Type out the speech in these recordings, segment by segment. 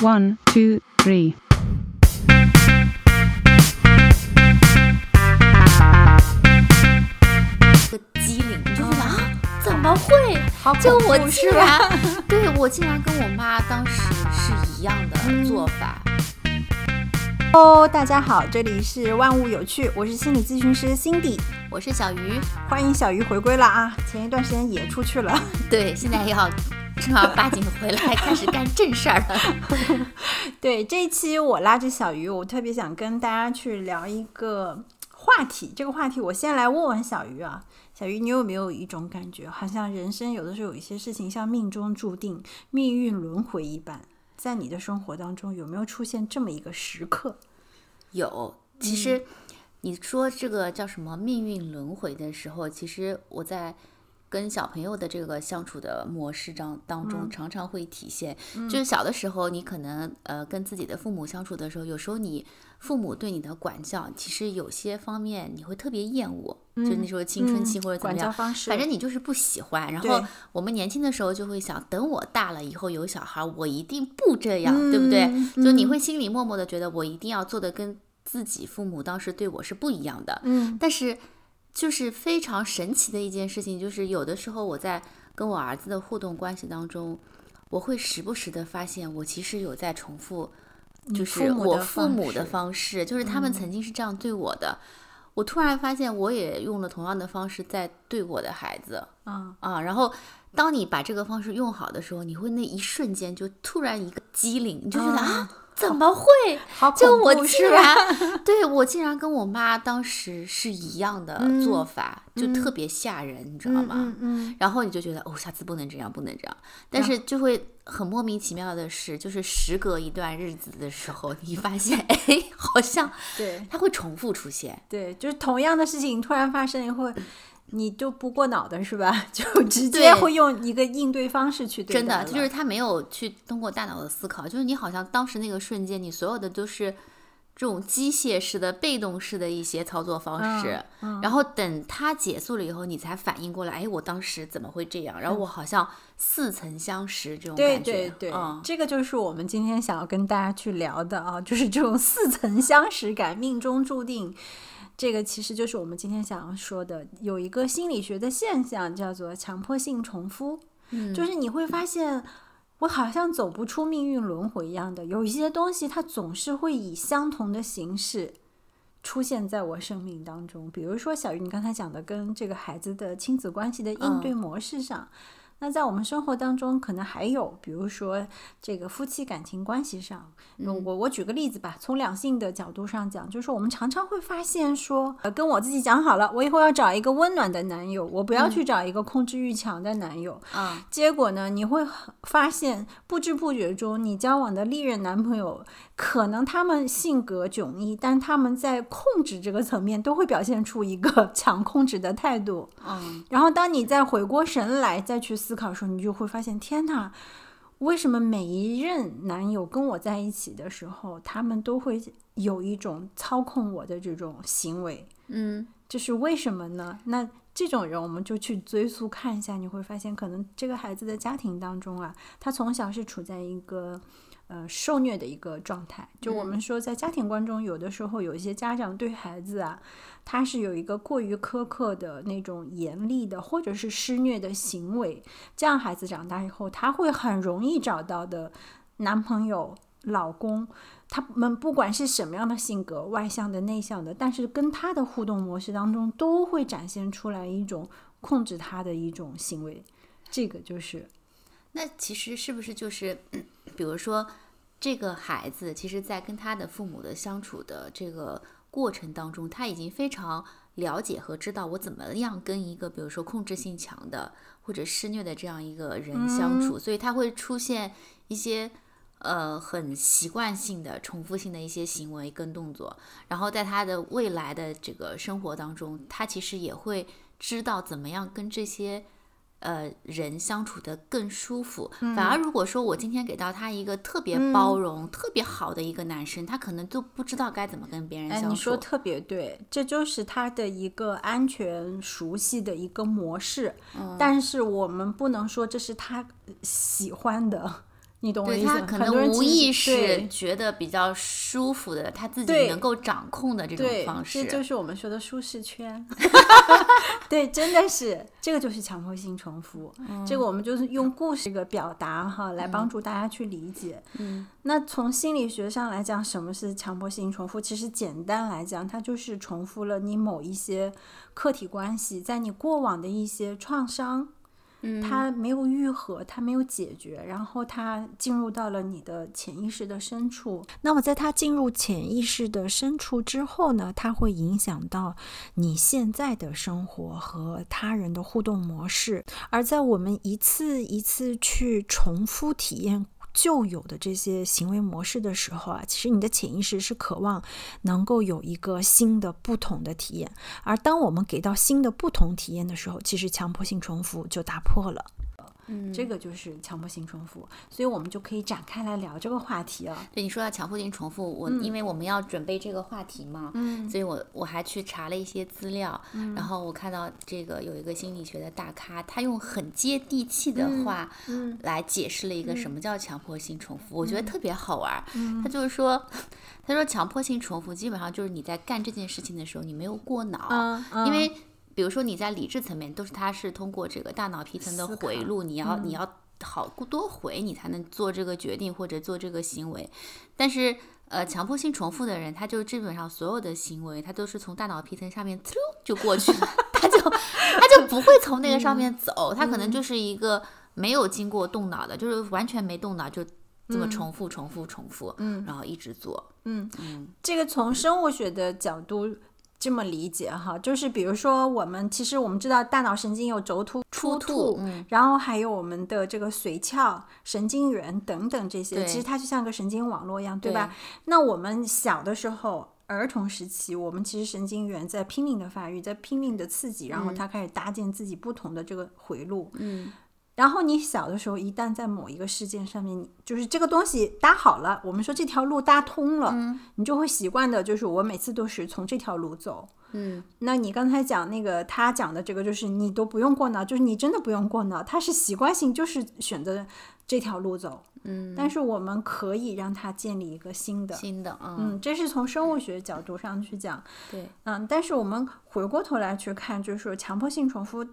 One, two, three. 个机灵，你就觉得啊，怎么会？好就我竟然？对我竟然跟我妈当时是一样的做法。Hello，大家好，这里是万物有趣，我是心理咨询师 Cindy，我是小鱼，欢迎小鱼回归了啊！前一段时间也出去了，对，现在要正儿八经回来开始干正事儿了。对，这一期我拉着小鱼，我特别想跟大家去聊一个话题。这个话题，我先来问问小鱼啊，小鱼，你有没有一种感觉，好像人生有的时候有一些事情像命中注定、命运轮回一般，在你的生活当中有没有出现这么一个时刻？有，其实你说这个叫什么命运轮回的时候，其实我在跟小朋友的这个相处的模式当当中，常常会体现。就是小的时候，你可能呃跟自己的父母相处的时候，有时候你父母对你的管教，其实有些方面你会特别厌恶，就那时候青春期或者怎管么样。教方式，反正你就是不喜欢，然后我们年轻的时候就会想，等我大了以后有小孩，我一定不这样，对不嗯对？就你会心里默默的觉得，我一定要做的跟自己父母当时对我是不一样的。嗯但是就是非常神奇的一件事情，就是有的时候我在跟我儿子的互动关系当中，我会时不时的发现，我其实有在重复，就是我父母的方式，就是他们曾经是这样对我的。我突然发现，我也用了同样的方式在对我的孩子啊，啊。然后，当你把这个方式用好的时候，你会那一瞬间就突然一个机灵，你就觉得啊，怎么会？好就我竟？然，对我竟然跟我妈当时是一样的做法，就特别吓人，你知道吗？嗯嗯，然后你就觉得哦，下次不能这样，不能这样。但是就会很莫名其妙的是，就是时隔一段日子的时候，你发现 哎，好像对它会重复出现。对，就是同样的事情突然发生以后，你就不过脑的是吧？就直接会用一个应对方式去对真的就是他没有去通过大脑的思考，就是你好像当时那个瞬间，你所有的都是这种机械式的、被动式的一些操作方式，嗯然后等它结束了以后，你才反应过来，哎，我当时怎么会这样？然后我好像似曾相识这种感觉，对对，嗯，这个就是我们今天想要跟大家去聊的啊，就是这种似曾相识感、命中注定。这个其实就是我们今天想要说的，有一个心理学的现象叫做强迫性重复，嗯就是你会发现。我好像走不出命运轮回一样的，有一些东西它总是会以相同的形式出现在我生命当中。比如说小鱼，你刚才讲的跟这个孩子的亲子关系的应对模式上，那在我们生活当中，可能还有，比如说这个夫妻感情关系上，我我举个例子吧，从两性的角度上讲，就是我们常常会发现说，呃，跟我自己讲好了，我以后要找一个温暖的男友，我不要去找一个控制欲强的男友。啊，结果呢，你会发现不知不觉中，你交往的历任男朋友，可能他们性格迥异，但他们在控制这个层面都会表现出一个 强控制的态度。嗯，然后当你再回过神来再去思考的时候，你就会发现，天哪，为什么每一任男友跟我在一起的时候，他们都会有一种操控我的这种行为？嗯，这是为什么呢？那这种人，我们就去追溯看一下，你会发现，可能这个孩子的家庭当中啊，他从小是处在一个呃受虐的一个状态。就我们说，在家庭观中，有的时候有一些家长对孩子啊，他是有一个过于苛刻的那种严厉的，或者是施虐的行为，这样孩子长大以后，他会很容易找到的男朋友、老公。他们不管是什么样的性格，外向的、内向的，但是跟他的互动模式当中，都会展现出来一种控制他的一种行为。这个就是，那其实是不是就是，嗯比如说这个孩子，其实在跟他的父母的相处的这个过程当中，他已经非常了解和知道我怎么样跟一个比如说控制性强的或者施虐的这样一个人相处，所以他会出现一些。呃，很习惯性的、重复性的一些行为跟动作，然后在他的未来的这个生活当中，他其实也会知道怎么样跟这些呃人相处的更舒服。反而如果说我今天给到他一个特别包容、特别好的一个男生，他可能都不知道该怎么跟别人哎，相处。你说特别对，这就是他的一个安全、熟悉的一个模式。但是我们不能说这是他喜欢的。你懂我意思？可能无意识觉得比较舒服的，他自己能够掌控的这种，方式。这就是我们说的舒适圈。对，真的是这个就是强迫性重复。嗯这个我们就是用故事这个表达哈，来帮助大家去理解。嗯，那从心理学上来讲，什么是强迫性重复？其实简单来讲，它就是重复了你某一些客体关系，在你过往的一些创伤。它没有愈合，它没有解决，然后它进入到了你的潜意识的深处。那么，在它进入潜意识的深处之后呢，它会影响到你现在的生活和他人的互动模式。而在我们一次一次去重复体验旧有的这些行为模式的时候啊，其实你的潜意识是渴望能够有一个新的、不同的体验。而当我们给到新的、不同体验的时候，其实强迫性重复就打破了。嗯，这个就是强迫性重复，所以我们就可以展开来聊这个话题啊。对你说到强迫性重复，我、因为我们要准备这个话题嘛，嗯。所以我我还去查了一些资料，然后我看到这个有一个心理学的大咖，他用很接地气的话嗯。来解释了一个什么叫强迫性重复，我觉得特别好玩他就是说，他说强迫性重复基本上就是你在干这件事情的时候，你没有过脑，嗯。因为比如说你在理智层面都是它是通过这个大脑皮层的回路，你要你要好多回你才能做这个决定或者做这个行为，但是。呃，强迫性重复的人，他就基本上所有的行为，他都是从大脑皮层上面呲溜就过去了，他就他就不会从那个上面走，他可能就是一个没有经过动脑的，就是完全没动脑，就这么重复、重复、重复，嗯。然后一直做，嗯，嗯。这个从生物学的角度这么理解哈，就是比如说我们其实我们知道大脑神经有轴突、突突，嗯，然后还有我们的这个髓鞘、神经元等等这些，其实它就像个神经网络一样，对吧？对那我们小的时候。儿童时期，我们其实神经元在拼命的发育，在拼命的刺激，然后它开始搭建自己不同的这个回路。嗯，然后你小的时候，一旦在某一个事件上面，你就是这个东西搭好了，我们说这条路搭通了，你就会习惯的，就是我每次都是从这条路走。嗯，那你刚才讲那个他讲的这个，就是你都不用过脑，就是你真的不用过脑，他是习惯性就是选择这条路走。嗯，但是我们可以让他建立一个新的。新的，嗯，嗯，这是从生物学角度上去讲。对，嗯，但是我们回过头来去看，就是说强迫性重复，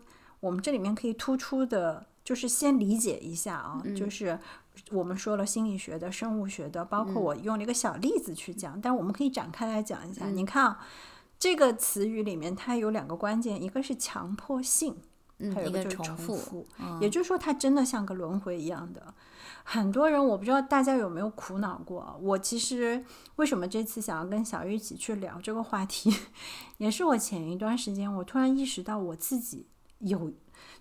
我们这里面可以突出的，就是先理解一下啊，就是我们说了心理学的、生物学的，包括我用了一个小例子去讲，但我们可以展开来讲一下。你看啊，这个词语里面它有两个关键，一个是强迫性，嗯，还有一个个就是重复，也就是说它真的像个轮回一样的。很多人我不知道大家有没有苦恼过啊，我其实为什么这次想要跟小玉一起去聊这个话题，也是我前一段时间我突然意识到我自己有。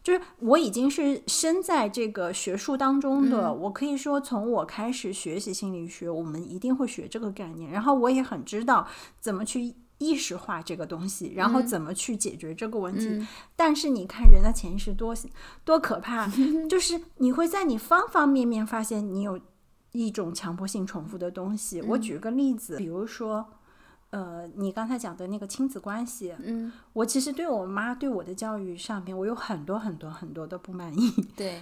就是我已经是身在这个学术当中的，我可以说从我开始学习心理学，我们一定会学这个概念，然后我也很知道怎么去意识化这个东西，然后怎么去解决这个问题。但是你看人的潜意识多多可怕，就是你会在你方方面面发现你有一种强迫性重复的东西。我举个例子，比如说。呃，你刚才讲的那个亲子关系，嗯，我其实对我妈对我的教育上面，我有很多很多很多的不满意。对，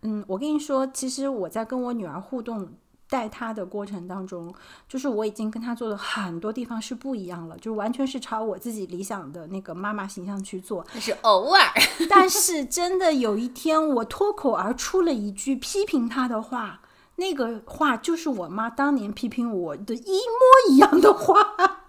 嗯，我跟你说，其实我在跟我女儿互动带她的过程当中，就是我已经跟她做的很多地方是不一样了，就完全是朝我自己理想的那个妈妈形象去做。但是偶尔，但是真的有一天，我脱口而出了一句批评她的话，那个话就是我妈当年批评我的一模一样的话。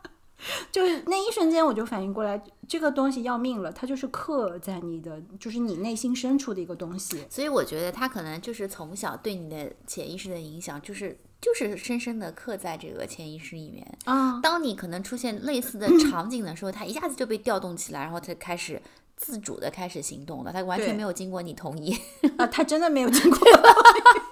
就是那一瞬间，我就反应过来，这个东西要命了，它就是刻在你的，就是你内心深处的一个东西。所以我觉得他可能就是从小对你的潜意识的影响，就是就是深深的刻在这个潜意识里面。啊，当你可能出现类似的 场景的时候，它一下子就被调动起来，然后他开始自主的开始行动了，它完全没有经过你同意，啊，他真的没有经过。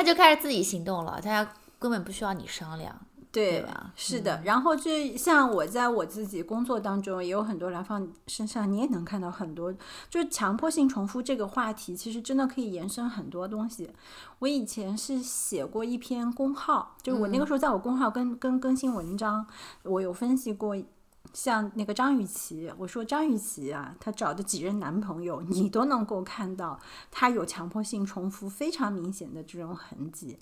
他就开始自己行动了，他根本不需要你商量。对吧是的。然后就像我在我自己工作当中，也有很多来访身上，你也能看到很多，就是强迫性重复这个话题，其实真的可以延伸很多东西。我以前是写过一篇公号，就是我那个时候在我公号跟跟更新文章，我有分析过像那个张雨绮，我说张雨绮啊，她找的几任男朋友，你都能够看到她有强迫性重复非常明显的这种痕迹。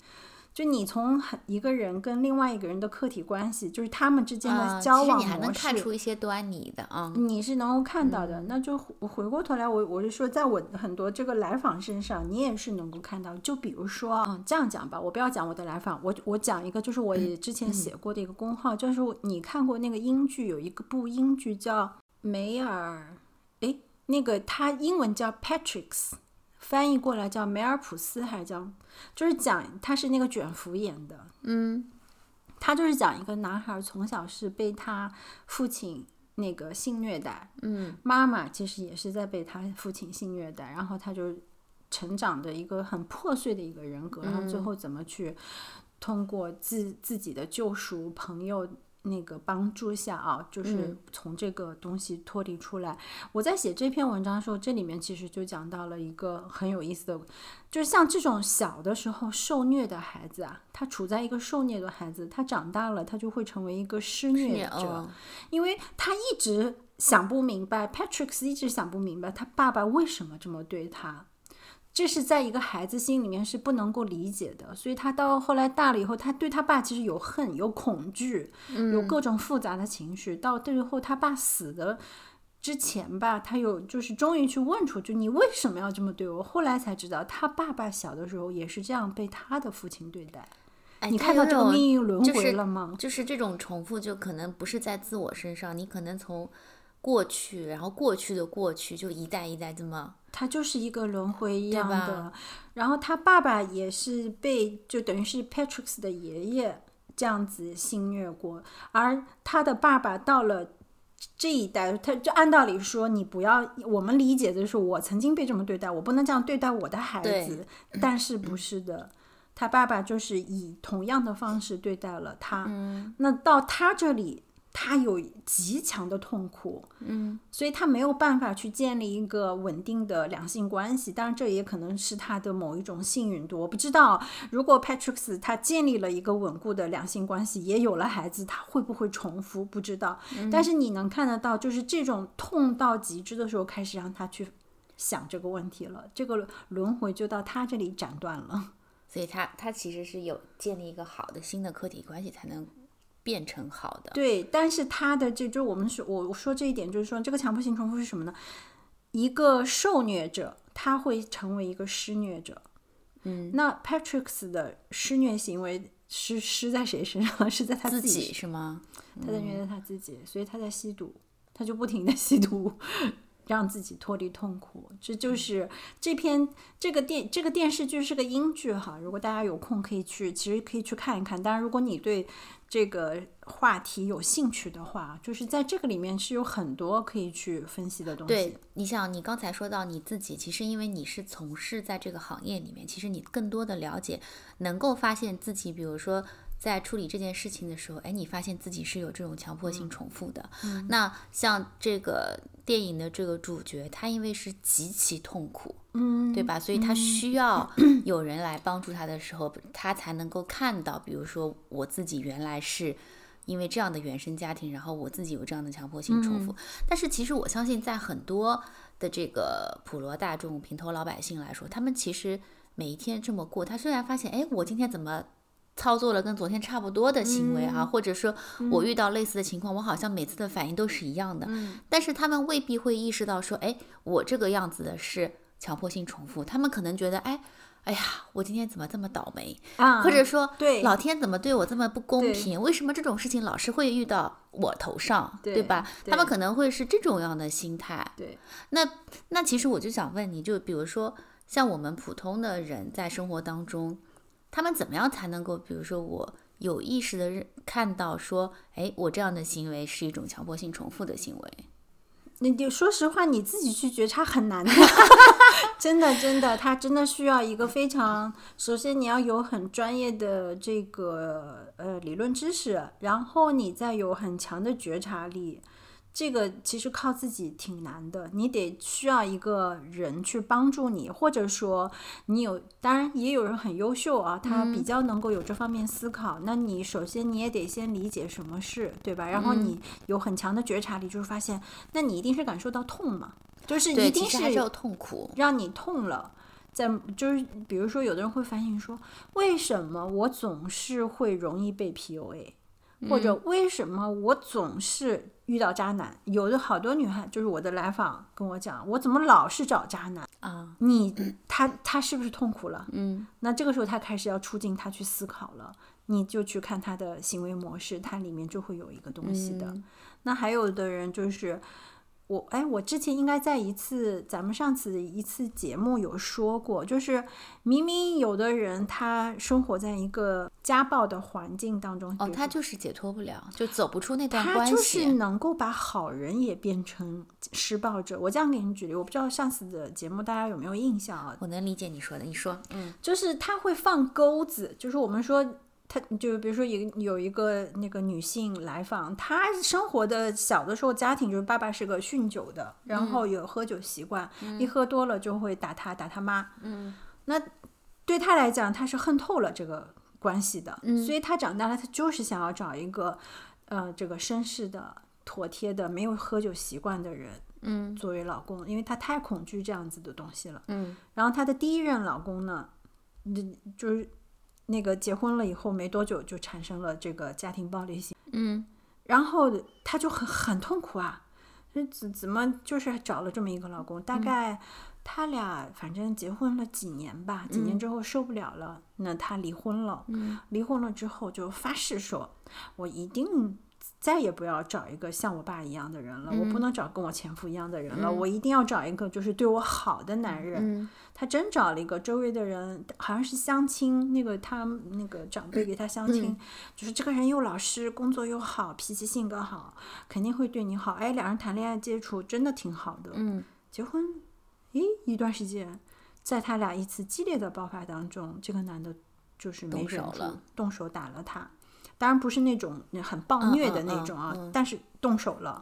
就你从很一个人跟另外一个人的客体关系，就是他们之间啊的交往模你还能看式，出一些端倪的啊。你是能够看到嗯的。那就回回过头来，我我是说，在我很多这个来访身上，你也是能够看到。就比如说，嗯，这样讲吧，我不要讲我的来访，我我讲一个，就是我也之前写过的一个公号，就是你看过那个英剧，有一个部英剧叫梅尔，诶，那个它英文叫 Patrick's。翻译过来叫梅尔普斯还是叫，就是讲他是那个卷福演的，嗯。他就是讲一个男孩从小是被他父亲那个性虐待，嗯。妈妈其实也是在被他父亲性虐待，然后他就成长的一个很破碎的一个人格，然后最后怎么去通过自自己的救赎、朋友那个帮助下啊，就是从这个东西脱离出来。我在写这篇文章的时候，这里面其实就讲到了一个很有意思的，就是像这种小的时候受虐的孩子啊，他处在一个受虐的孩子，他长大了，他就会成为一个施虐者。哦因为他一直想不明白，Patrick 一直想不明白他爸爸为什么这么对他，这是在一个孩子心里面是不能够理解的，所以他到后来大了以后，他对他爸其实有恨、有恐惧，有各种复杂的情绪。到最后他爸死的之前吧，他有就是终于去问出，就你为什么要这么对我？后来才知道，他爸爸小的时候也是这样被他的父亲对待。哎，你看到这个命运轮回了吗？就是这种重复，就可能不是在自我身上，你可能从过去，然后过去的过去，就一代一代这么，他就是一个轮回一样的。然后他爸爸也是被，就等于是 Patrick 的爷爷这样子性虐过，而他的爸爸到了。这一代，他就按道理说，你不要，我们理解的是，我曾经被这么对待，我不能这样对待我的孩子。但是不是的，他爸爸就是以同样的方式对待了他。那到他这里，他有极强的痛苦，嗯，所以他没有办法去建立一个稳定的两性关系。当然，这也可能是他的某一种幸运度，我不知道。如果 Patrick 他建立了一个稳固的两性关系，也有了孩子，他会不会重复？不知道。但是你能看得到，就是这种痛到极致的时候，开始让他去想这个问题了，这个轮回就到他这里斩断了。所以他他其实是有建立一个好的新的客体关系，才能变成好的。对，但是他的这就我们说，我我说这一点就是说，这个强迫性重复是什么呢？一个受虐者他会成为一个施虐者。嗯，那 Patrick's 的施虐行为是施在谁身上？是在他自己己是吗？他在虐待他自己，所以他在吸毒，他就不停的吸毒，让自己脱离痛苦。这就是这篇这个电这个电视剧是个英剧哈，如果大家有空可以去，其实可以去看一看。当然，如果你对这个话题有兴趣的话，就是在这个里面是有很多可以去分析的东西。对，你想，你刚才说到你自己，其实因为你是从事在这个行业里面，其实你更多的了解，能够发现自己，比如说在处理这件事情的时候，哎，你发现自己是有这种强迫性重复的。那像这个电影的这个主角，他因为是极其痛苦，嗯，对吧？所以他需要 有人来帮助他的时候，他才能够看到，比如说我自己原来是因为这样的原生家庭，然后我自己有这样的强迫性重复。但是其实我相信，在很多的这个普罗大众、平头老百姓来说，他们其实每一天这么过，他虽然发现，哎，我今天怎么操作了跟昨天差不多的行为啊，或者说我遇到类似的情况，我好像每次的反应都是一样的，但是他们未必会意识到说，哎，我这个样子的是强迫性重复，他们可能觉得，哎。哎呀，我今天怎么这么倒霉？啊，或者说，对老天怎么对我这么不公平？为什么这种事情老是会遇到我头上，对吧？他们可能会是这种样的心态。对，那那其实我就想问你，就比如说像我们普通的人在生活当中，他们怎么样才能够，比如说我有意识的看到说，哎，我这样的行为是一种强迫性重复的行为？那你说实话，你自己去觉察很难的，真 的真的，它真的需要一个非常，首先你要有很专业的这个呃理论知识，然后你再有很强的觉察力，这个其实靠自己挺难的，你得需要一个人去帮助你，或者说你有，当然也有人很优秀啊，他比较能够有这方面思考。那你首先你也得先理解什么事，对吧？然后你有很强的觉察力，就是发现，那你一定是感受到痛嘛，就是对，一定是有痛苦。让你痛了。在就是，比如说，有的人会反省说，为什么我总是会容易被 PUA，或者为什么我总是遇到渣男？有的好多女孩，就是我的来访跟我讲，我怎么老是找渣男？啊，你他他是不是痛苦了？嗯，那这个时候他开始要出镜，他去思考了，你就去看他的行为模式，它里面就会有一个东西的。那还有的人就是。我哎，我之前应该在一次咱们上次一次节目有说过，就是明明有的人他生活在一个家暴的环境当中，哦，他就是解脱不了，就走不出那段他关就是系。能够把好人也变成施暴者。我这样给你举例，我不知道上次的节目大家有没有印象啊？我能理解你说的，你说，嗯就是他会放钩子，就是我们说。他就比如说有有一个那个女性来访，她生活的小的时候家庭就是爸爸是个酗酒的，然后有喝酒习惯，一喝多了就会打他打他妈。嗯，那对他来讲，他是恨透了这个关系的，嗯。所以他长大了，他就是想要找一个呃这个绅士的、妥帖的、没有喝酒习惯的人嗯。作为老公，因为她太恐惧这样子的东西了。嗯。然后她的第一任老公呢，嗯就是那个结婚了以后没多久就产生了这个家庭暴力性，嗯然后她就很很痛苦啊，这怎怎么就是找了这么一个老公？大概他俩反正结婚了几年吧，几年之后受不了了，那他离婚了。嗯离婚了之后就发誓说，我一定再也不要找一个像我爸一样的人了，我不能找跟我前夫一样的人了，我一定要找一个就是对我好的男人。嗯他真找了一个周围的人，好像是相亲，那个他那个长辈给他相亲，就是这个人又老实，工作又好，脾气性格好，肯定会对你好。哎，两人谈恋爱接触真的挺好的。嗯结婚，诶，一段时间，在他俩一次激烈的爆发当中，这个男的就是没动忍住手，动手打了他。当然不是那种很暴虐的那种啊，嗯但是动手了。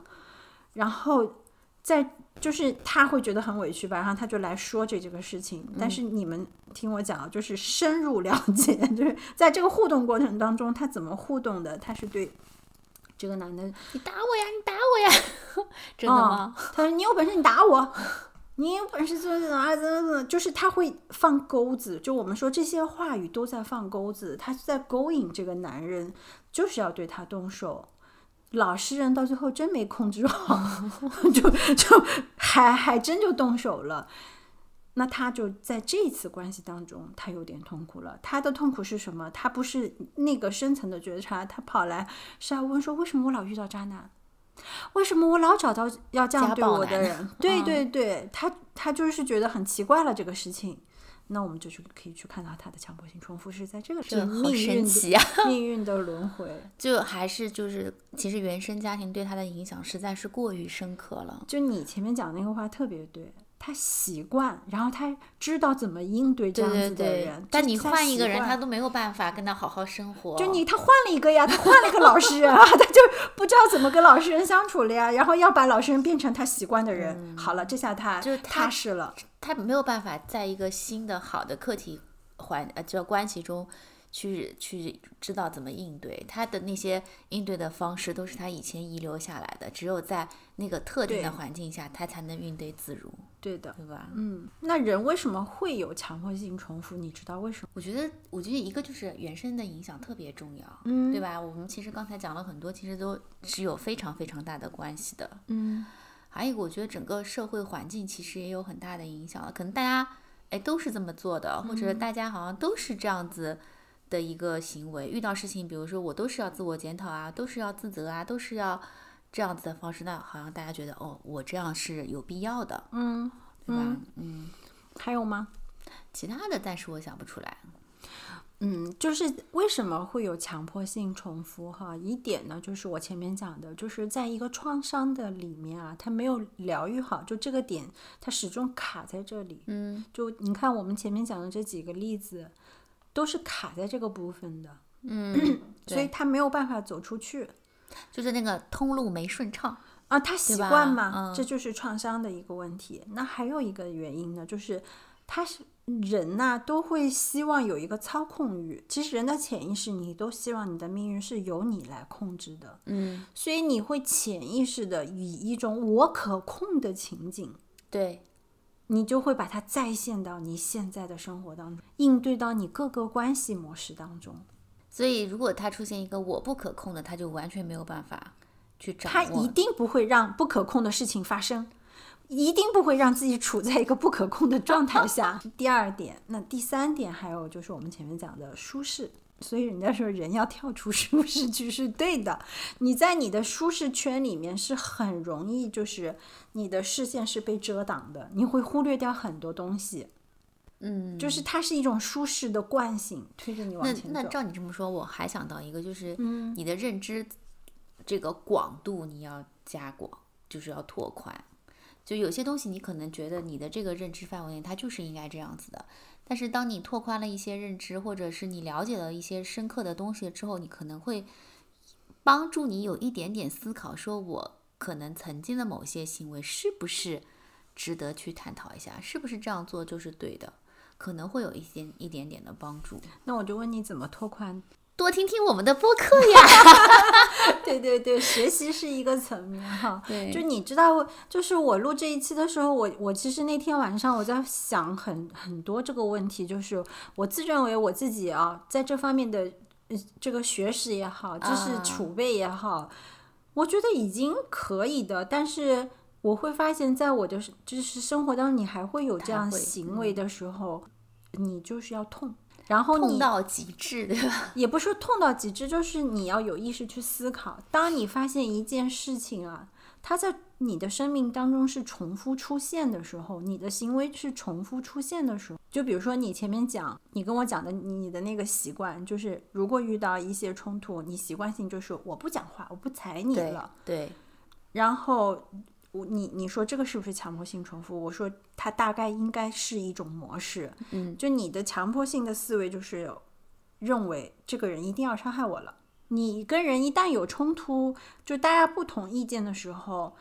然后在就是他会觉得很委屈吧，然后他就来说这这个事情。嗯但是你们听我讲，就是深入了解，就是在这个互动过程当中，他怎么互动的？他是对这个男的你打我呀，你打我呀，真的吗？他说：“你有本事你打我，你有本事怎么怎么怎么怎么，就是他会放钩子。就我们说这些话语都在放钩子，他是在勾引这个男人，就是要对他动手。老实人到最后真没控制好，就就还还真就动手了。那他就在这次关系当中，他有点痛苦了。他的痛苦是什么？他不是那个深层的觉察，他跑来是要问说：为什么我老遇到渣男？为什么我老找到要这样对我的人？对嗯对对，他他就是觉得很奇怪了这个事情。那我们就去可以去看到他的强迫性重复是在这个这好命运奇啊！命运的轮回。就还是就是，其实原生家庭对他的影响实在是过于深刻了。就你前面讲那个话特别对，他习惯，然后他知道怎么应对这样子的对对人。，但你换一个人，他都没有办法跟他好好生活。就你他换了一个呀，他换了一个老实人啊，他就不知道怎么跟老实人相处了呀，然后要把老实人变成他习惯的人。好了，这下他就踏实了。他没有办法在一个新的好的课题环呃这关系中去去知道怎么应对，他的那些应对的方式都是他以前遗留下来的，只有在那个特定的环境下，他才能应对自如，对的，对吧？嗯，那人为什么会有强迫性重复？你知道为什么？我觉得，我觉得一个就是原生的影响特别重要，嗯对吧？我们其实刚才讲了很多，其实都是有非常非常大的关系的。嗯还有一个，我觉得整个社会环境其实也有很大的影响了。可能大家哎都是这么做的，或者大家好像都是这样子的一个行为。遇到事情，比如说我都是要自我检讨啊，都是要自责啊，都是要这样子的方式，那好像大家觉得哦，我这样是有必要的，嗯，对吧？嗯，还有吗？其他的暂时我想不出来。嗯，就是为什么会有强迫性重复哈？一点呢，就是我前面讲的，就是在一个创伤的里面啊，它没有疗愈好，就这个点它始终卡在这里。嗯就你看我们前面讲的这几个例子，都是卡在这个部分的，嗯，所以他没有办法走出去。就是那个通路没顺畅。啊，他习惯嘛，嗯这就是创伤的一个问题。那还有一个原因呢，就是他是人呐、都会希望有一个操控欲。其实人的潜意识，你都希望你的命运是由你来控制的，嗯，所以你会潜意识的以一种我可控的情景，对，你就会把它再现到你现在的生活当中，应对到你各个关系模式当中。所以如果它出现一个我不可控的，他就完全没有办法去掌他握。一定不会让不可控的事情发生，一定不会让自己处在一个不可控的状态下。第二点，那第三点还有就是我们前面讲的舒适。所以人家说人要跳出舒适区是对的，你在你的舒适圈里面是很容易，就是你的视线是被遮挡的，你会忽略掉很多东西，嗯，就是它是一种舒适的惯性推着你往前走。那照你这么说，我还想到一个，就是嗯你的认知这个广度你要加广，就是要拓宽。就有些东西你可能觉得你的这个认知范围内它就是应该这样子的，但是当你拓宽了一些认知，或者是你了解了一些深刻的东西之后，你可能会帮助你有一点点思考，说我可能曾经的某些行为是不是值得去探讨一下，是不是这样做就是对的，可能会有一些一点点的帮助。那我就问你怎么拓宽多听听我们的播客呀。对对对，学习是一个层面哈。对就你知道，就是我录这一期的时候，我我其实那天晚上我在想很很多这个问题，就是我自认为我自己啊，在这方面的呃这个学识也好，知识啊储备也好，我觉得已经可以的，但是。我会发现，在我的就是生活当中，你还会有这样行为的时候，你就是要痛，然后你痛到极致，对吧？也不是说痛到极致，就是你要有意识去思考。当你发现一件事情啊，它在你的生命当中是重复出现的时候，你的行为是重复出现的时候，就比如说你前面讲，你跟我讲的你的那个习惯，就是如果遇到一些冲突，你习惯性就是我不讲话，我不睬你对了，对，然后。我你你说这个是不是强迫性重复？我说它大概应该是一种模式，嗯，就你的强迫性的思维就是认为这个人一定要伤害我了。你跟人一旦有冲突，就大家不同意见的时候，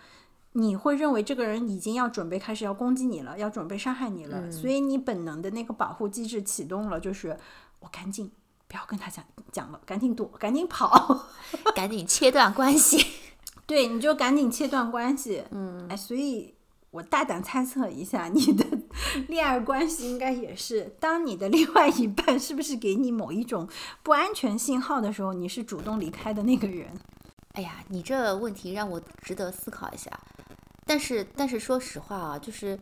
你会认为这个人已经要准备开始要攻击你了，要准备伤害你了，所以你本能的那个保护机制启动了，就是我赶紧不要跟他讲讲了，赶紧躲，赶紧跑。赶紧切断关系。对，你就赶紧切断关系。嗯，哎，所以我大胆猜测一下，你的 恋爱关系应该也是，当你的另外一半是不是给你某一种不安全信号的时候，你是主动离开的那个人。哎呀，你这问题让我值得思考一下。但是，但是说实话啊，就是，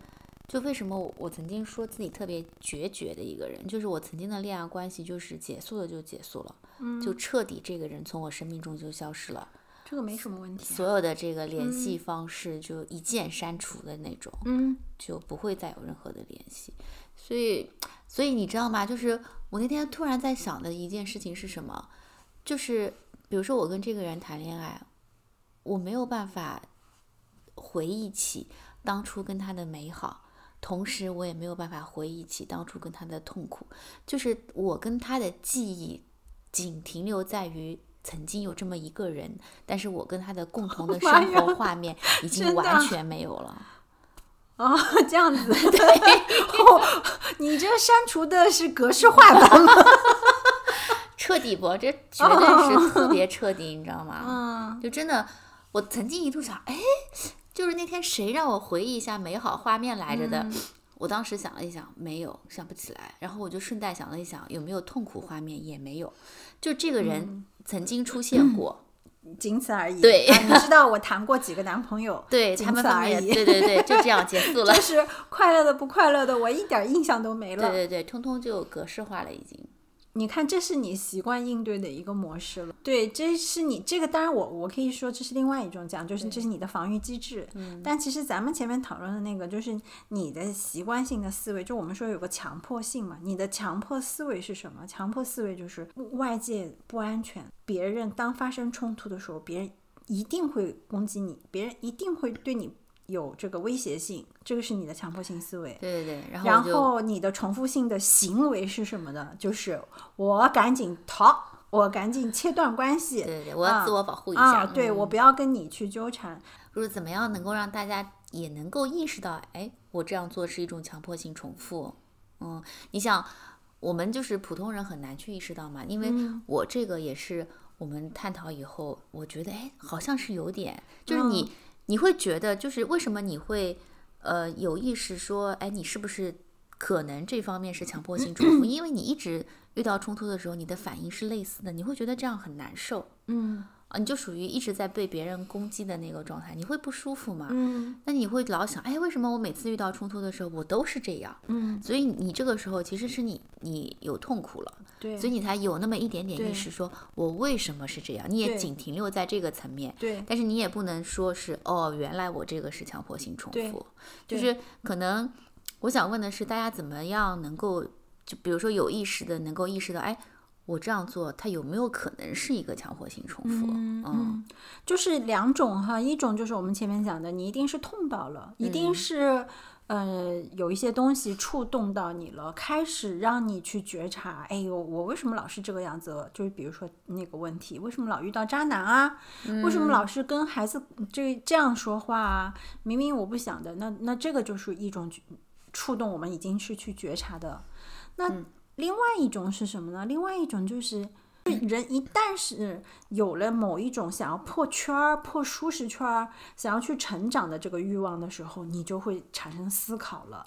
就为什么我我曾经说自己特别决绝的一个人，就是我曾经的恋爱关系就是结束了就结束了，就彻底这个人从我生命中就消失了，这个没什么问题、啊所有的这个联系方式就一键删除的那种。嗯，就不会再有任何的联系。所以，所以你知道吗？就是我那天突然在想的一件事情是什么？就是比如说我跟这个人谈恋爱，我没有办法回忆起当初跟他的美好，同时我也没有办法回忆起当初跟他的痛苦。就是我跟他的记忆仅停留在于。曾经有这么一个人，但是我跟他的共同的 生活画面已经完全没有了。哦，这样子。对、哦，你这删除的是格式化版吗？彻底不，这绝对是特别彻底，你知道吗？嗯，就真的，我曾经一度想，哎，就是那天谁让我回忆一下美好画面来着的？我当时想了一想，没有，想不起来。然后我就顺带想了一想，有没有痛苦画面？也没有。就这个人曾经出现 过，仅此而已。对啊，你知道我谈过几个男朋友，对他们仅此而已。对对对，就这样结束了就。是快乐的不快乐的，我一点印象都没 了。对对对，通通就格式化了，已经。你看，这是你习惯应对的一个模式了。对，这是你这个，当然我我可以说这是另外一种讲，就是这是你的防御机制。嗯。但其实咱们前面讨论的那个，就是你的习惯性的思维，就我们说有个强迫性嘛。你的强迫思维是什么？强迫思维就是外界不安全，别人当发生冲突的时候，别人一定会攻击你，别人一定会对你有这个威胁性，这个是你的强迫性思维。对对对，然后然后你的重复性的行为是什么呢？就是我赶紧逃，我赶紧切断关系。对对对，我要自我保护一啊，下。对我嗯不要跟你去纠缠。就是怎么样能够让大家也能够意识到，哎，我这样做是一种强迫性重复。嗯，你想，我们就是普通人很难去意识到嘛，因为嗯我这个也是我们探讨以后，我觉得哎，好像是有点，就是你、嗯你会觉得，就是为什么你会呃有意识说，哎，你是不是可能这方面是强迫性重复？因为你一直遇到冲突的时候，你的反应是类似的，你会觉得这样很难受。嗯啊，你就属于一直在被别人攻击的那个状态，你会不舒服吗？嗯。那你会老想，哎，为什么我每次遇到冲突的时候，我都是这样？嗯，所以你这个时候其实是你你有痛苦了，对，所以你才有那么一点点意识，说我为什么是这样？你也仅停留在这个层面，对。但是你也不能说是哦，原来我这个是强迫性重对复，就是可能我想问的是，大家怎么样能够就比如说有意识的能够意识到，哎，我这样做，它有没有可能是一个强迫性重复？嗯嗯，就是两种哈，一种就是我们前面讲的，你一定是痛到了，一定嗯是。呃，有一些东西触动到你了，开始让你去觉察，哎呦，我为什么老是这个样子？就是比如说那个问题，为什么老遇到渣男啊？为什么老是跟孩子这这样说话啊？明明我不想的，那那这个就是一种觉触动，我们已经是去觉察的。那另外一种是什么呢？另外一种就是。人一旦是有了某一种想要破圈儿、破舒适圈儿、想要去成长的这个欲望的时候，你就会产生思考了。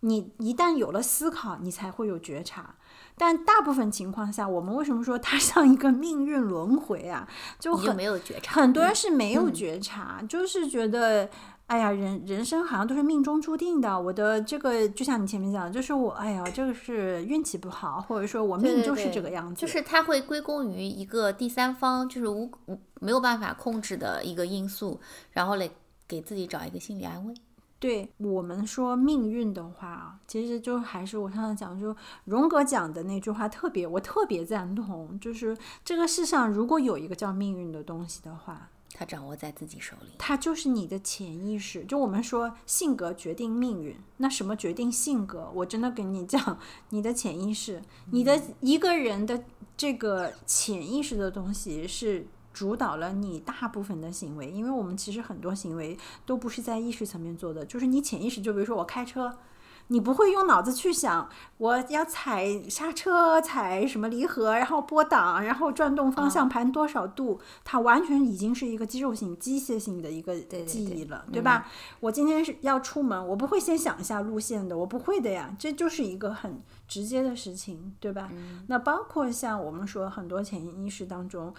你一旦有了思考，你才会有觉察。但大部分情况下，我们为什么说它像一个命运轮回啊？就很没有觉察，很多人是没有觉察，就是觉得，哎呀，人人生好像都是命中注定的。我的这个就像你前面讲的，就是我，哎呀，这个是运气不好，或者说我命就是这个样子。就是它会归功于一个第三方，就是无无没有办法控制的一个因素，然后来给自己找一个心理安慰。对我们说命运的话啊，其实就还是我上次讲，就荣格讲的那句话，特别我特别赞同，就是这个世上如果有一个叫命运的东西的话，它掌握在自己手里。它就是你的潜意识。就我们说性格决定命运，那什么决定性格？我真的跟你讲，你的潜意识，你的一个人的这个潜意识的东西是。主导了你大部分的行为，因为我们其实很多行为都不是在意识层面做的，就是你潜意识。就比如说我开车，你不会用脑子去想我要踩刹车、踩什么离合，然后拨档，然后转动方向盘多少度，它完全已经是一个肌肉性、机械性的一个记忆了，嗯对吧？我今天是要出门，我不会先想一下路线的，我不会的呀，这就是一个很直接的事情，对吧？嗯那包括像我们说很多潜意识当中，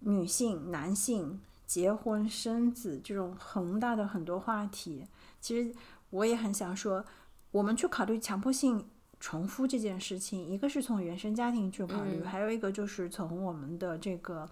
女性、男性结婚生子这种宏大的很多话题，其实我也很想说，我们去考虑强迫性重复这件事情，一个是从原生家庭去考虑，嗯。还有一个就是从我们的这个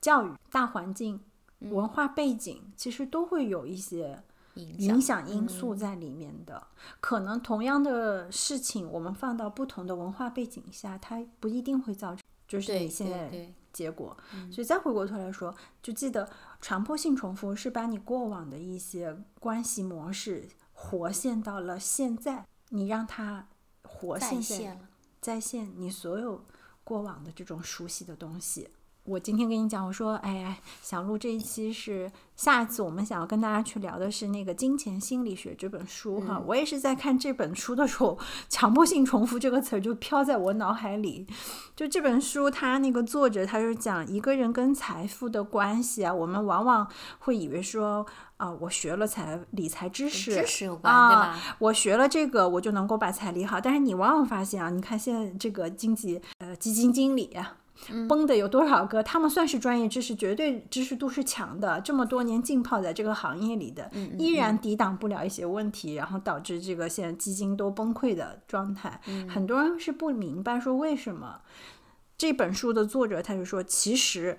教育大环境、文化背景，其实都会有一些影影响因素在里面的。可能同样的事情，我们放到不同的文化背景下，它不一定会造成就是对你现在结果。所以再回过头来说，就记得强迫性重复是把你过往的一些关系模式活现到了现在，你让它活现在现了。再现你所有过往的这种熟悉的东西。我今天跟你讲，我说，哎，想录这一期是下一次我们想要跟大家去聊的是那个《金钱心理学》这本书哈。我也是在看这本书的时候，强迫性重复这个词儿就飘在我脑海里。就这本书，它那个作者他就讲一个人跟财富的关系啊，我们往往会以为说啊、我学了财理财知识，知识有关，啊对吧？我学了这个，我就能够把财理好。但是你往往发现啊，你看现在这个经济呃基金经理啊。崩的有多少个？他们算是专业知识，绝对知识度是强的。这么多年浸泡在这个行业里的，依然抵挡不了一些问题，然后导致这个现在基金都崩溃的状态。很多人是不明白说为什么。这本书的作者他就说，其实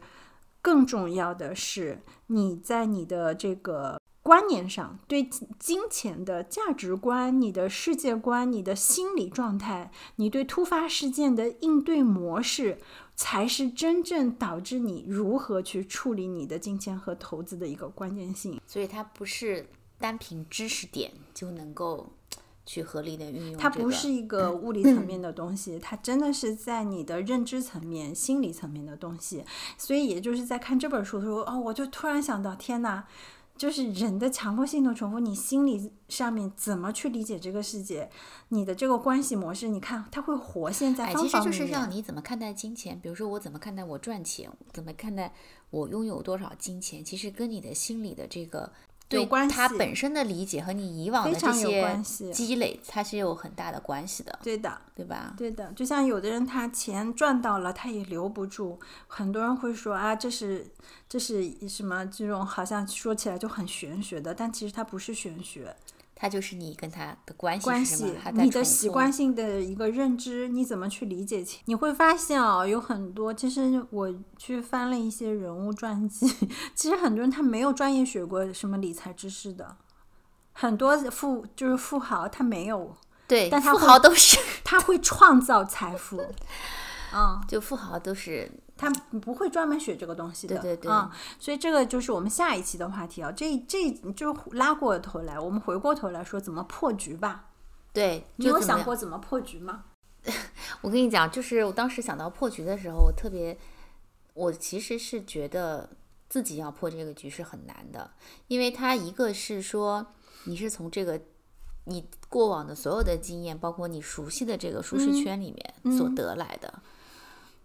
更重要的是你在你的这个观念上，对金钱的价值观、你的世界观、你的心理状态、你对突发事件的应对模式，才是真正导致你如何去处理你的金钱和投资的一个关键性。所以它不是单凭知识点就能够去合理的运用、它不是一个物理 层面的东西，它真的是在你的认知层面、心理层面的东西。所以，也就是在看这本书的时候，哦，我就突然想到，天哪！就是人的强迫性的重复，你心理上面怎么去理解这个世界？你的这个关系模式，你看它会活现在方，方其实就是。让你怎么看待金钱。比如说，我怎么看待我赚钱，怎么看待我拥有多少金钱，其实跟你的心理的这个对关它系本身的理解和你以往的这非常有些积累，它是有很大的关系的，对的，对吧？对的，就像有的人他钱赚到了，他也留不住。很多人会说啊，这是这是什么？这种好像说起来就很玄学的，但其实它不是玄学。它就是你跟他的关系关系你的习惯性的一个认知，你怎么去理解？你会发现啊、有很多，其实我去翻了一些人物传记，其实很多人他没有专业学过什么理财知识的，很多富就是富豪他没有，对，但他富豪都是，他会创造财富，嗯，就富豪都是他不会专门学这个东西的，对对对啊、所以这个就是我们下一期的话题啊。这这就拉过头来，我们回过头来说怎么破局吧。对。你有想过怎么破局吗？我跟你讲，就是我当时想到破局的时候，我特别，我其实是觉得自己要破这个局是很难的，因为它一个是说你是从这个你过往的所有的经验，包括你熟悉的这个舒适圈里面所得来的，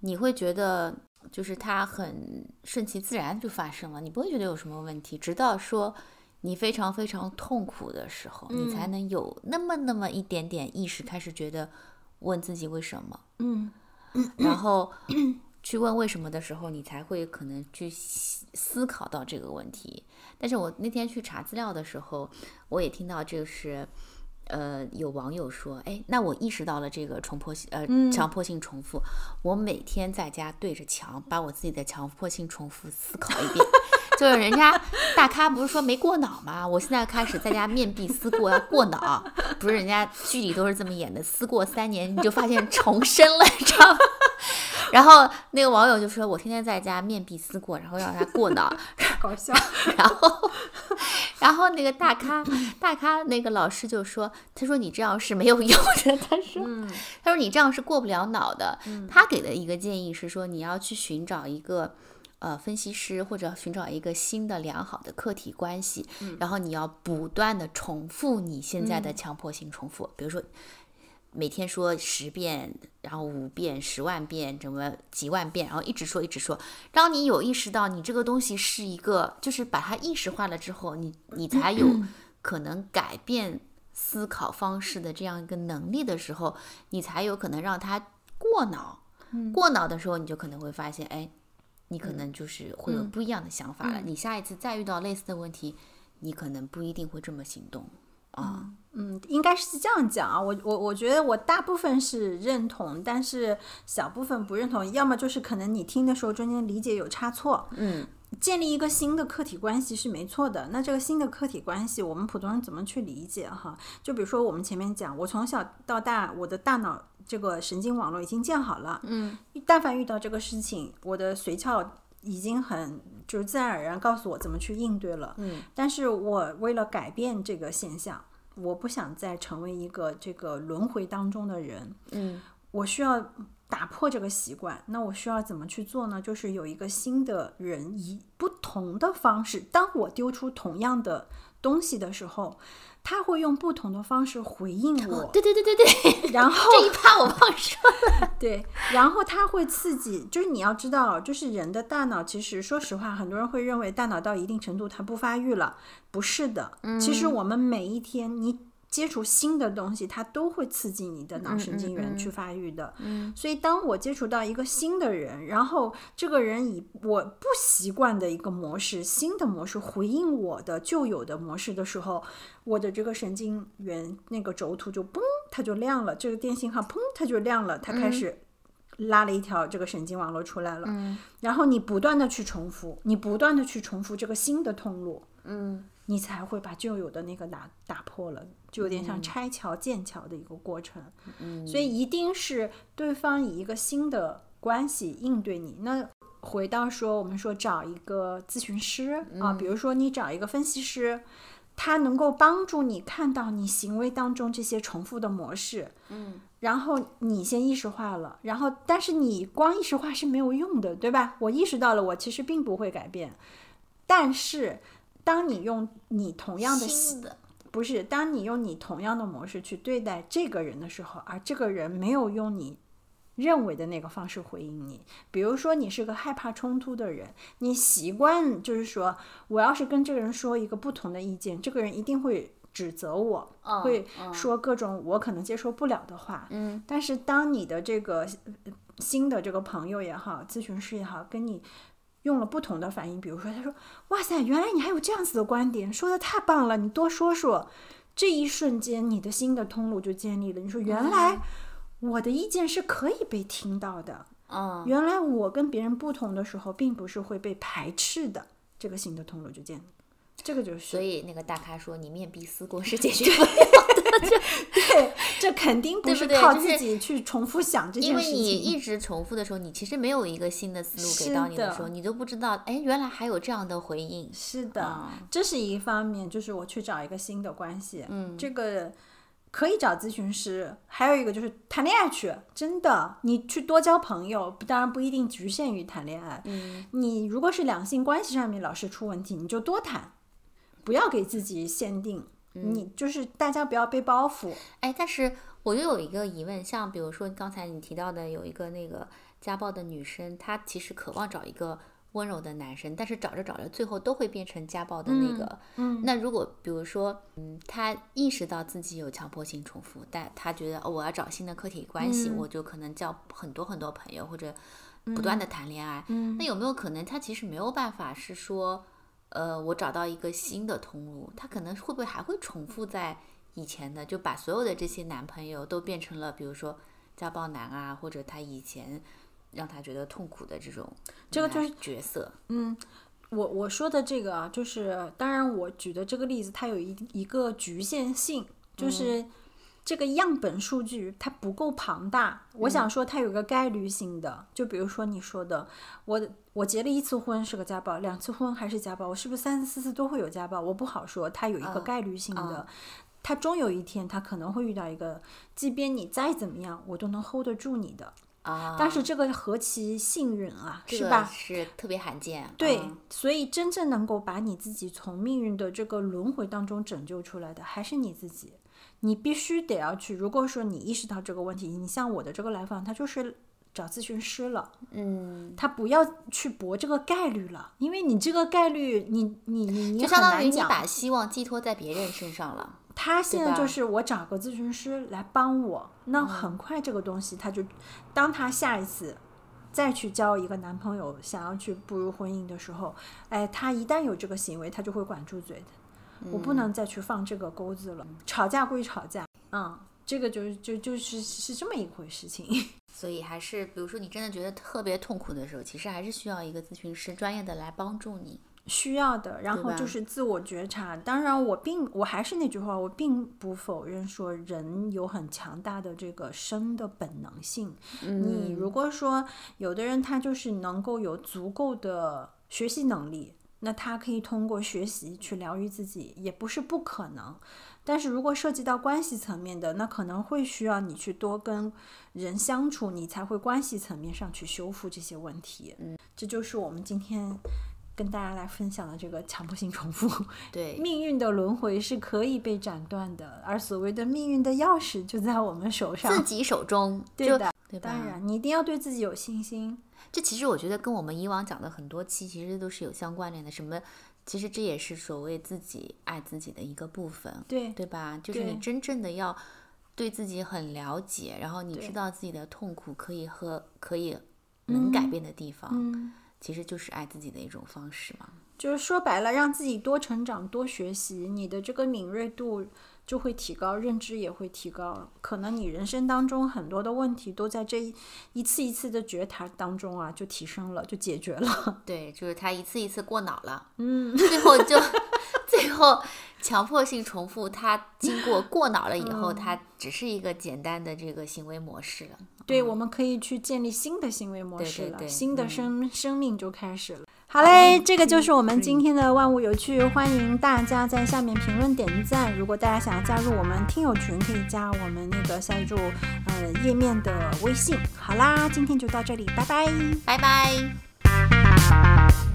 你会觉得就是它很顺其自然就发生了，你不会觉得有什么问题，直到说。你非常非常痛苦的时候，你才能有那么那么一点点意识，开始觉得问自己为什么，嗯然后 去问为什么的时候，你才会可能去思思考到这个问题。但是我那天去查资料的时候，我也听到就是。呃，有网友说，哎，那我意识到了这个重破性，呃，强迫性重复。我每天在家对着墙，把我自己的强迫性重复思考一遍。就是人家大咖不是说没过脑吗？我现在开始在家面壁思过，要过脑。不是人家剧里都是这么演的，思过三年你就发现重生了，你知道吗？然后那个网友就说：“我天天在家面壁思过，然后让他过脑。搞笑。”然后，然后那个大咖大咖那个老师就说：“他说你这样是没有用的。他说，他说你这样是过不了脑的。他给的一个建议是说，你要去寻找一个。”呃，分析师或者寻找一个新的良好的客体关系，然后你要不断的重复你现在的强迫性重复，比如说每天说十遍，然后五遍、十万遍，怎么几万遍，然后一直说一直说，当你有意识到你这个东西是一个，就是把它意识化了之后，你你才有 可能改变思考方式的这样一个能力的时候，你才有可能让它过脑。过脑的时候，你就可能会发现，哎。你可能就是会有不一样的想法了。你下一次再遇到类似的问题，你可能不一定会这么行动啊。嗯，应该是这样讲啊。我我我觉得我大部分是认同，但是小部分不认同。要么就是可能你听的时候中间理解有差错。嗯，建立一个新的客体关系是没错的。那这个新的客体关系，我们普通人怎么去理解哈？就比如说我们前面讲，我从小到大，我的大脑这个神经网络已经建好了。嗯，但凡遇到这个事情，我的髓鞘已经很就是自然而然告诉我怎么去应对了。嗯，但是我为了改变这个现象，我不想再成为一个这个轮回当中的人。嗯，我需要打破这个习惯。那我需要怎么去做呢？就是有一个新的人以不同的方式，当我丢出同样的东西的时候，他会用不同的方式回应我。对对对对对，然后这一趴我忘说了。对，然后它会刺激，就是你要知道，就是人的大脑，其实说实话，很多人会认为大脑到一定程度它不发育了，不是的。其实我们每一天你接触新的东西，它都会刺激你的脑神经元去发育的。嗯所以当我接触到一个新的人，然后这个人以我不习惯的一个模式、新的模式回应我的旧有的模式的时候，我的这个神经元那个轴突就嘣，它就亮了，这个电信号砰，它就亮了，它开始拉了一条这个神经网络出来了。嗯然后你不断的去重复，你不断的去重复这个新的通路，嗯你才会把旧有的那个打打破了，就有点像拆桥建桥的一个过程。嗯，所以一定是对方以一个新的关系应对你。那回到说，我们说找一个咨询师啊，比如说你找一个分析师，它能够帮助你看到你行为当中这些重复的模式，嗯，然后你先意识化了，然后但是你光意识化是没有用的，对吧？我意识到了，我其实并不会改变，但是当你用你同样的新的，不是，当你用你同样的模式去对待这个人的时候，而这个人没有用你认为的那个方式回应你，比如说你是个害怕冲突的人，你习惯就是说，我要是跟这个人说一个不同的意见，这个人一定会指责我，嗯会嗯说各种我可能接受不了的话。嗯但是当你的这个呃新的这个朋友也好，咨询师也好，跟你用了不同的反应，比如说他说：“哇塞，原来你还有这样子的观点，说的太棒了，你多说说。”这一瞬间，你的新的通路就建立了。你说原来我的意见是可以被听到的，嗯，原来我跟别人不同的时候，并不是会被排斥的。这个新的通路就建立，这个就是所以那个大咖说你面壁思过是解决不了的，对，这肯定不是靠自己去重复想这件事情因为。你一直重复的时候，你其实没有一个新的思路给到你的时候，你都不知道，哎，原来还有这样的回应。是的，啊这是一方面，就是我去找一个新的关系，嗯这个可以找咨询师。还有一个就是谈恋爱去，真的，你去多交朋友，当然不一定局限于谈恋爱。嗯，你如果是两性关系上面老是出问题，你就多谈，不要给自己限定。嗯你就是大家不要背包袱，哎，但是我又有一个疑问，像比如说刚才你提到的有一个那个家暴的女生，她其实渴望找一个温柔的男生，但是找着找着，最后都会变成家暴的那个。嗯那如果比如说，嗯，他意识到自己有强迫性重复，但他觉得、哦、我要找新的客体关系，嗯我就可能交很多很多朋友，或者不断的谈恋爱。嗯那有没有可能他其实没有办法是说？呃，我找到一个新的通路，他可能会不会还会重复在以前的，就把所有的这些男朋友都变成了，比如说家暴男啊，或者他以前让他觉得痛苦的这种，这个就是角色。嗯我我说的这个啊，就是当然我举的这个例子，它有一一个局限性，就是这个样本数据它不够庞大。我想说它有个概率性的，就比如说你说的，我我结了一次婚是个家暴，两次婚还是家暴，我是不是三次四次都会有家暴？我不好说，它有一个嗯概率性的。嗯他终有一天，他可能会遇到一个，即便你再怎么样，我都能 hold 得住你的。啊，但是这个何其幸运啊，这个是吧？是特别罕见。对，嗯所以真正能够把你自己从命运的这个轮回当中拯救出来的，还是你自己。你必须得要去。如果说你意识到这个问题，你像我的这个来访，他就是找咨询师了，嗯，他不要去搏这个概率了，因为你这个概率，你你你你就相当于你。把希望寄托在别人身上了。他现在就是我找个咨询师来帮我，那嗯很快这个东西他就，当他下一次再去交一个男朋友，想要去步入婚姻的时候，哎，他一旦有这个行为，他就会管住嘴的。我嗯不能再去放这个钩子了。吵架归吵架，嗯，这个就是就就是是这么一回事情。所以还是，比如说你真的觉得特别痛苦的时候，其实还是需要一个咨询师专业的来帮助你。需要的，然后就是自我觉察。当然，我并我还是那句话，我并不否认说人有很强大的这个生的本能性。你如果说有的人他就是能够有足够的学习能力，那他可以通过学习去疗愈自己，也不是不可能。但是如果涉及到关系层面的，那可能会需要你去多跟人相处，你才会关系层面上去修复这些问题。嗯，这就是我们今天跟大家来分享的这个强迫性重复。对，命运的轮回是可以被斩断的，而所谓的命运的钥匙就在我们手上。自己手中，对的，对吧？当然，你一定要对自己有信心。这其实我觉得跟我们以往讲的很多期其实都是有相关联的。什么？其实这也是所谓自己爱自己的一个部分，对对吧？就是你真正的要对自己很了解，然后你知道自己的痛苦可以和可以能改变的地方，嗯，其实就是爱自己的一种方式嘛。就是说白了，让自己多成长、多学习，你的这个敏锐度就会提高，认知也会提高。可能你人生当中很多的问题都在这一一次一次的觉察当中啊，就提升了，就解决了。对，就是他一次一次过脑了，嗯，最后就最后强迫性重复，它经过过脑了以 嗯后，它只是一个简单的这个行为模式了。对，我们可以去建立新的行为模式了，对对对新的嗯生、生命就开始了。好嘞，这个就是我们今天的万物有趣，欢迎大家在下面评论点赞。如果大家想要加入我们听友群，可以加我们那个小宇宙呃页面的微信。好啦，今天就到这里，拜拜。拜拜。